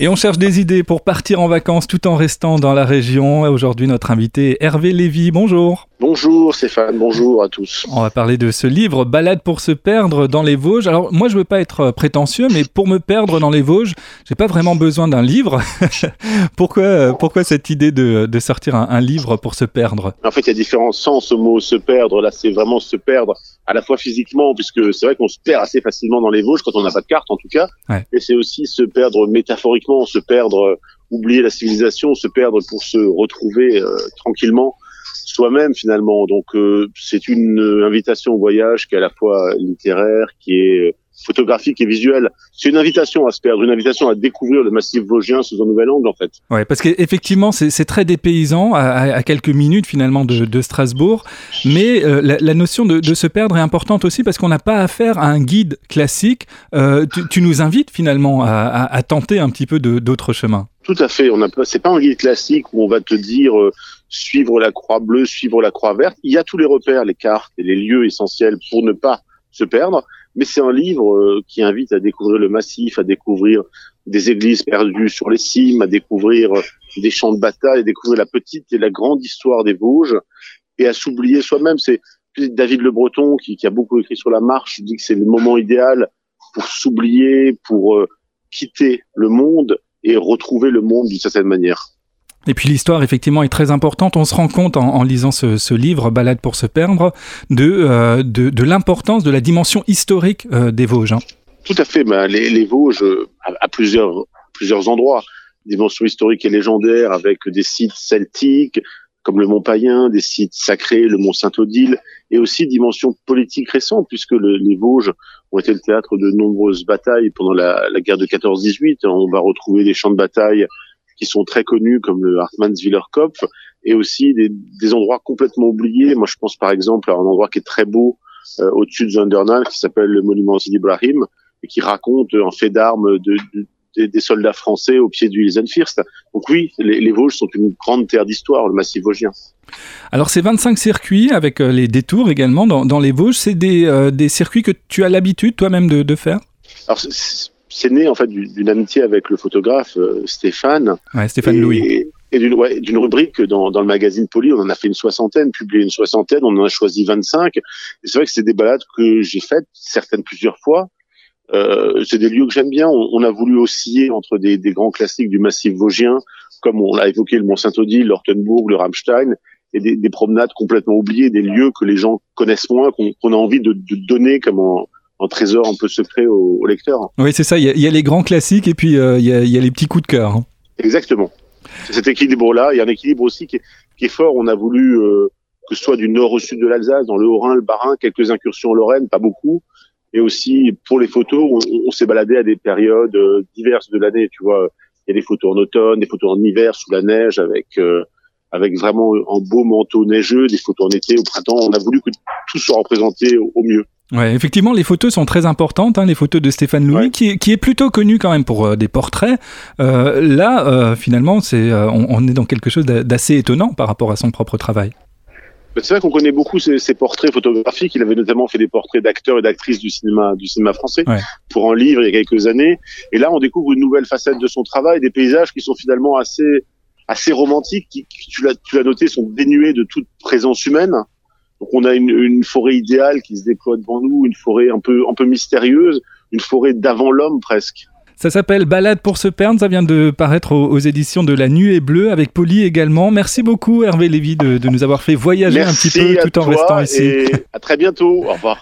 Et on cherche des idées pour partir en vacances tout en restant dans la région. Aujourd'hui, notre invité est Hervé Lévy. Bonjour. Bonjour Stéphane, bonjour à tous. On va parler de ce livre, Balade pour se perdre dans les Vosges. Alors moi je veux pas être prétentieux, mais pour me perdre dans les Vosges, j'ai pas vraiment besoin d'un livre. pourquoi, pourquoi cette idée de, sortir un, livre pour se perdre? En fait, il y a différents sens au mot se perdre. Là, c'est vraiment se perdre à la fois physiquement, puisque c'est vrai qu'on se perd assez facilement dans les Vosges quand on n'a pas de carte en tout cas. Et c'est aussi se perdre métaphoriquement, se perdre, oublier la civilisation, se perdre pour se retrouver euh, tranquillement soi-même finalement. Donc euh, c'est une invitation au voyage qui est à la fois littéraire, qui est photographique et visuelle. C'est une invitation à se perdre, une invitation à découvrir le massif vosgien sous un nouvel angle en fait. Ouais, parce qu'effectivement c'est très dépaysant à, à, quelques minutes finalement de, de Strasbourg, mais euh, la, la, notion de, de, se perdre est importante aussi parce qu'on n'a pas affaire à un guide classique. Euh, tu, tu, nous invites finalement à, à, à tenter un petit peu d'autres chemins. Tout à fait. On a c'est pas un guide classique où on va te dire euh, suivre la croix bleue, suivre la croix verte. Il y a tous les repères, les cartes et les lieux essentiels pour ne pas se perdre. Mais c'est un livre euh, qui invite à découvrir le massif, à découvrir des églises perdues sur les cimes, à découvrir euh, des champs de bataille, à découvrir la petite et la grande histoire des Vosges et à s'oublier soi-même. C'est David Le Breton qui, qui, a beaucoup écrit sur la marche, dit que c'est le moment idéal pour s'oublier, pour euh, quitter le monde et retrouver le monde d'une certaine manière. Et puis l'histoire, effectivement, est très importante. On se rend compte en, lisant ce, livre, Balade pour se perdre, de, euh, de, l'importance de la dimension historique euh, des Vosges. Hein. Tout à fait. Ben, les, Vosges, à, plusieurs, plusieurs endroits, dimension historique et légendaire avec des sites celtiques, comme le Mont Païen, des sites sacrés, le Mont Saint-Odile, et aussi dimension politique récente, puisque les Vosges ont été le théâtre de nombreuses batailles pendant la, la guerre de 14-18. On va retrouver des champs de bataille qui sont très connus comme le Hartmannswiller Kopf et aussi des, des, endroits complètement oubliés. Moi, je pense par exemple à un endroit qui est très beau euh, au-dessus de Zundernal qui s'appelle le monument Sidi Ibrahim et qui raconte un fait d'armes de, de, des soldats français au pied du Eisenfirst. Donc oui, les, les, Vosges sont une grande terre d'histoire, le massif vosgien. Alors ces 25 circuits avec euh, les détours également dans, dans les Vosges, c'est des, euh, des circuits que tu as l'habitude toi-même de, de faire? Alors c'est né en fait d'une amitié avec le photographe euh, Stéphane. Ouais, Stéphane Louis. Et d'une ouais, rubrique dans, dans le magazine Poly, on en a fait une soixantaine, publié une soixantaine, on en a choisi 25. Et c'est vrai que c'est des balades que j'ai faites, certaines plusieurs fois. Euh, c'est des lieux que j'aime bien. On, on, a voulu osciller entre des, des, grands classiques du massif vosgien, comme on l'a évoqué le Mont Saint-Odile, l'Ortenbourg, le Rammstein, et des, des, promenades complètement oubliées, des lieux que les gens connaissent moins, qu'on a envie de, de donner comme en, un trésor un peu secret au, au lecteur. Oui, c'est ça. Il y, a, les grands classiques et puis euh, il, y y a, les petits coups de cœur. Hein. Exactement. C'est cet équilibre-là. Il y a un équilibre aussi qui est, qui est fort. On a voulu euh, que ce soit du nord au sud de l'Alsace, dans le Haut-Rhin, le Bas-Rhin, quelques incursions en Lorraine, pas beaucoup. Et aussi pour les photos, on, on s'est baladé à des périodes euh, diverses de l'année. Tu vois, il y a des photos en automne, des photos en hiver sous la neige, avec avec vraiment un beau manteau neigeux, des photos en été, au printemps. On a voulu que tout soit représenté au mieux. Ouais, effectivement, les photos sont très importantes. Hein, les photos de Stéphane Louis, qui, est, qui, est plutôt connu quand même pour euh, des portraits. Euh, là, euh, finalement, c'est, on, on, est dans quelque chose d'assez étonnant par rapport à son propre travail. C'est vrai qu'on connaît beaucoup ses, ses, portraits photographiques. Il avait notamment fait des portraits d'acteurs et d'actrices du cinéma, du cinéma français ouais. pour un livre il y a quelques années. Et là, on découvre une nouvelle facette de son travail, des paysages qui sont finalement assez, assez romantiques, qui, qui tu l'as noté, sont dénués de toute présence humaine. Donc on a une, une, forêt idéale qui se déploie devant nous, une forêt un peu un peu mystérieuse, une forêt d'avant l'homme presque. Ça s'appelle Balade pour se perdre, ça vient de paraître aux, aux, éditions de La Nuée Bleue avec Polly également. Merci beaucoup Hervé Lévy de, de nous avoir fait voyager Merci un petit peu tout en restant ici. à très bientôt, au revoir.